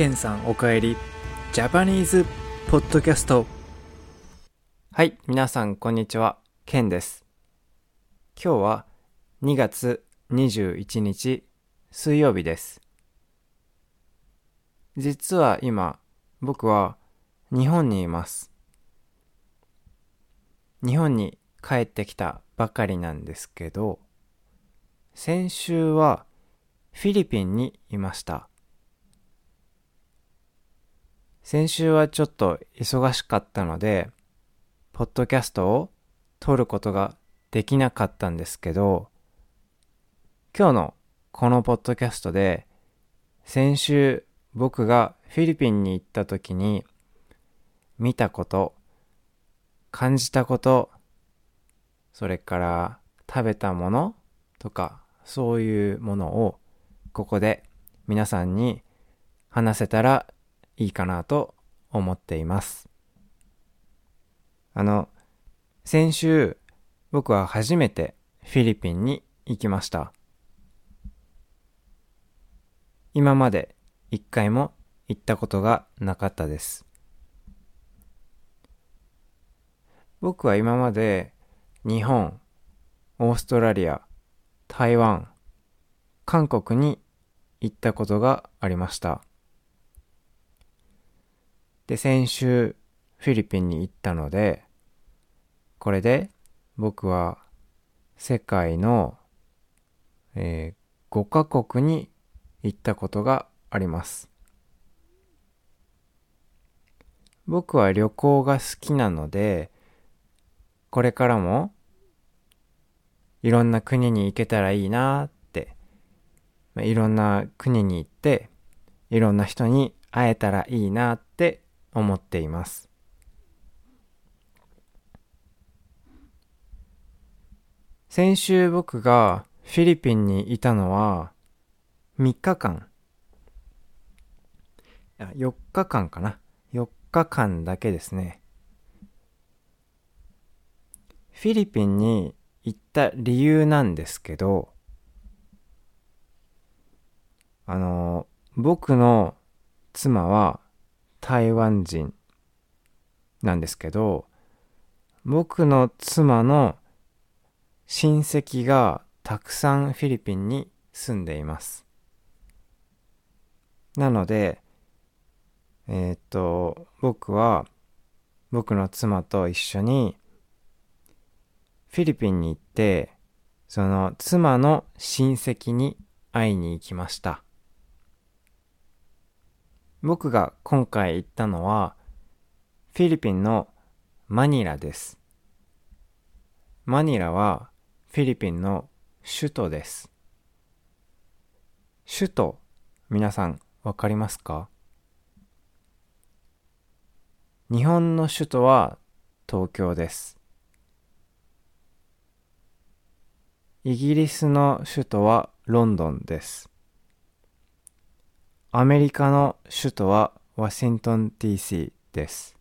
ケンさんおかえりジャパニーズポッドキャストはい、皆さんこんにちは、ケンです。今日は2月21日水曜日です。実は今、僕は日本にいます。日本に帰ってきたばかりなんですけど、先週はフィリピンにいました。先週はちょっと忙しかったので、ポッドキャストを撮ることができなかったんですけど、今日のこのポッドキャストで、先週僕がフィリピンに行った時に見たこと、感じたこと、それから食べたものとかそういうものをここで皆さんに話せたらいいかなと思っています。あの、先週僕は初めてフィリピンに行きました。今まで一回も行ったことがなかったです。僕は今まで日本、オーストラリア、台湾、韓国に行ったことがありました。で、先週フィリピンに行ったので、これで僕は世界の、えー5カ国に行ったことがあります。僕は旅行が好きなので、これからもいろんな国に行けたらいいなって、まあいろんな国に行って、いろんな人に会えたらいいなって思っています。先週僕がフィリピンにいたのは3日間。いや4日間かな。4日間だけですね。フィリピンに行った理由なんですけど、あの、僕の妻は台湾人なんですけど、僕の妻の親戚がたくさんフィリピンに住んでいます。なので、えーっと、僕は僕の妻と一緒にフィリピンに行って、その妻の親戚に会いに行きました。僕が今回行ったのはフィリピンのマニラです。マニラはフィリピンの首都です。首都、皆さんわかりますか？日本の首都は東京です。イギリスの首都はロンドンです。アメリカの首都はワシントン DC です。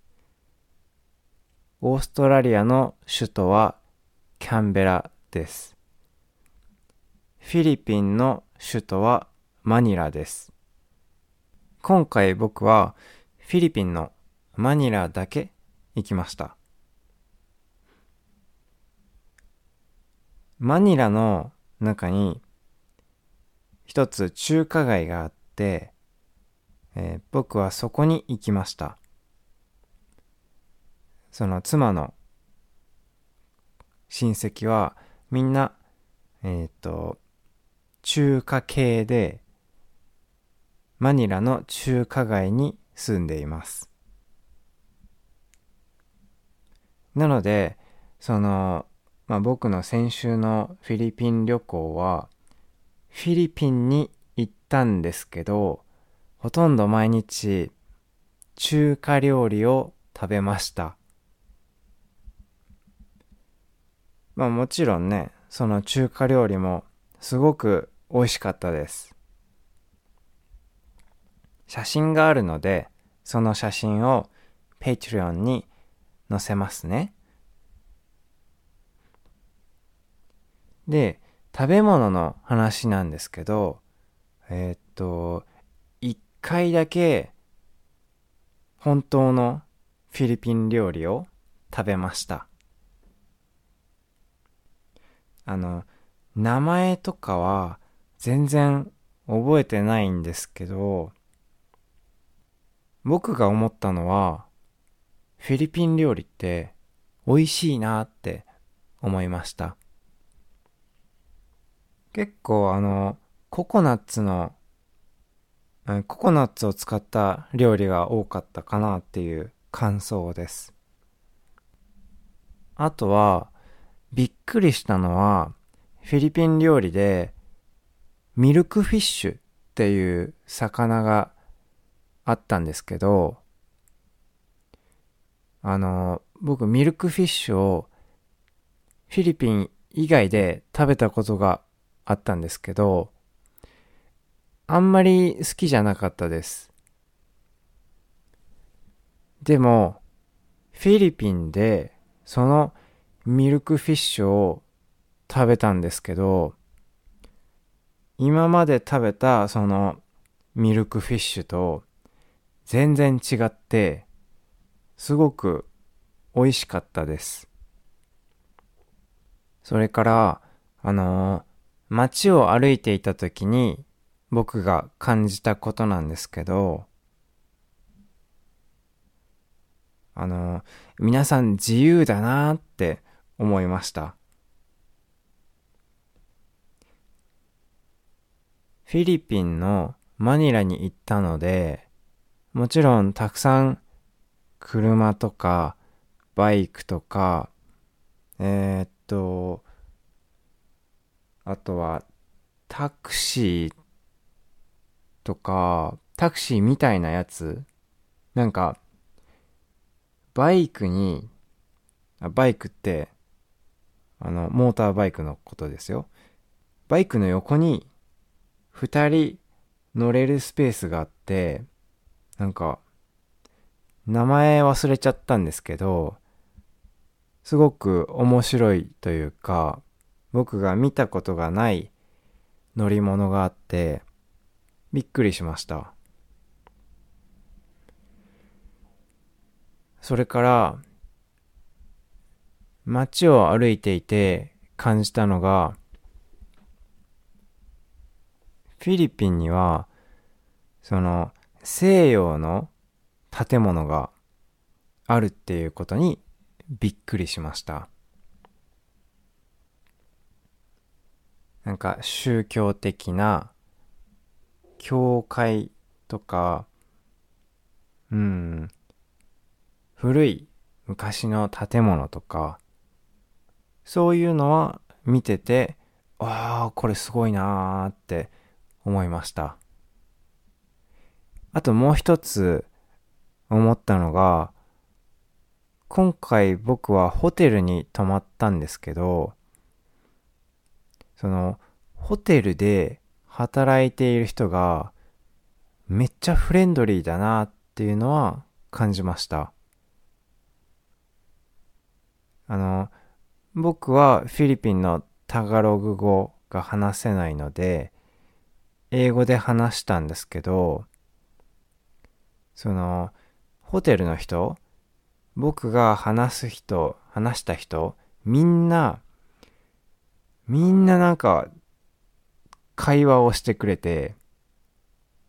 オーストラリアの首都はキャンベラです。フィリピンの首都はマニラです。今回僕はフィリピンのマニラだけ行きました。マニラの中に一つ中華街があって、えー僕はそこに行きました。その妻の親戚はみんな、えっ、と、中華系で、マニラの中華街に住んでいます。なので、その、まあ、僕の先週のフィリピン旅行は、フィリピンに行ったんですけど、ほとんど毎日中華料理を食べました。まあもちろんね、その中華料理もすごく美味しかったです。写真があるので、その写真を Patreon に載せますね。で、食べ物の話なんですけど、えーっと、回だけ本当のフィリピン料理を食べました。あの、名前とかは全然覚えてないんですけど、僕が思ったのは、フィリピン料理って美味しいなって思いました。結構あの、ココナッツの、ココナッツを使った料理が多かったかなっていう感想です。あとは、びっくりしたのは、フィリピン料理で、ミルクフィッシュっていう魚があったんですけど、あの、僕ミルクフィッシュをフィリピン以外で食べたことがあったんですけど、あんまり好きじゃなかったです。でも、フィリピンでそのミルクフィッシュを食べたんですけど、今まで食べたそのミルクフィッシュと全然違って、すごく美味しかったです。それから、あのー、街を歩いていた時に僕が感じたことなんですけど、あの、皆さん自由だなって思いました。フィリピンのマニラに行ったので、もちろんたくさん車とかバイクとか、えー、っと、あとはタクシーとか、タクシーみたいなやつ、なんか、バイクに、あバイクって、あの、モーターバイクのことですよ。バイクの横に二人乗れるスペースがあって、なんか、名前忘れちゃったんですけど、すごく面白いというか、僕が見たことがない乗り物があって、びっくりしました。それから、街を歩いていて感じたのが、フィリピンには、その西洋の建物があるっていうことにびっくりしました。なんか宗教的な教会とか、うん、古い昔の建物とか、そういうのは見てて、ああ、これすごいなーって思いました。あともう一つ思ったのが、今回僕はホテルに泊まったんですけど、その、ホテルで働いている人がめっちゃフレンドリーだなっていうのは感じました。あの、僕はフィリピンのタガログ語が話せないので、英語で話したんですけど、その、ホテルの人、僕が話す人、話した人、みんな、みんななんか、会話をしてくれて、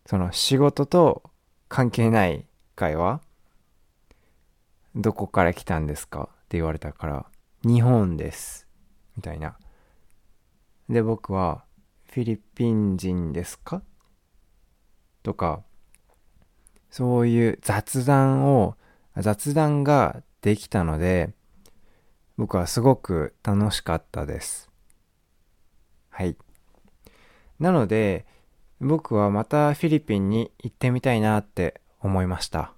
その仕事と関係ない会話どこから来たんですか？って言われたから、日本です。みたいな。で、僕は、フィリピン人ですか？とか、そういう雑談を、雑談ができたので、僕はすごく楽しかったです。はい。なので、僕はまたフィリピンに行ってみたいなって思いました。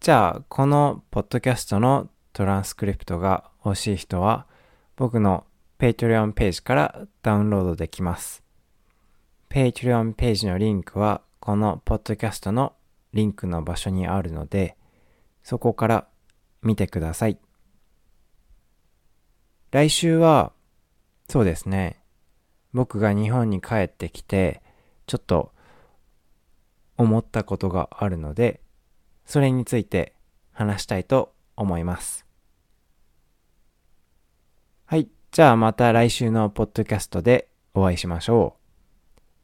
じゃあ、このポッドキャストのトランスクリプトが欲しい人は、僕の Patreon ページからダウンロードできます。Patreon ページのリンクはこのポッドキャストのリンクの場所にあるので、そこから見てください。来週は、そうですね、僕が日本に帰ってきて、ちょっと思ったことがあるので、それについて話したいと思います。はい。じゃあまた来週のポッドキャストでお会いしましょ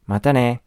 う。またね。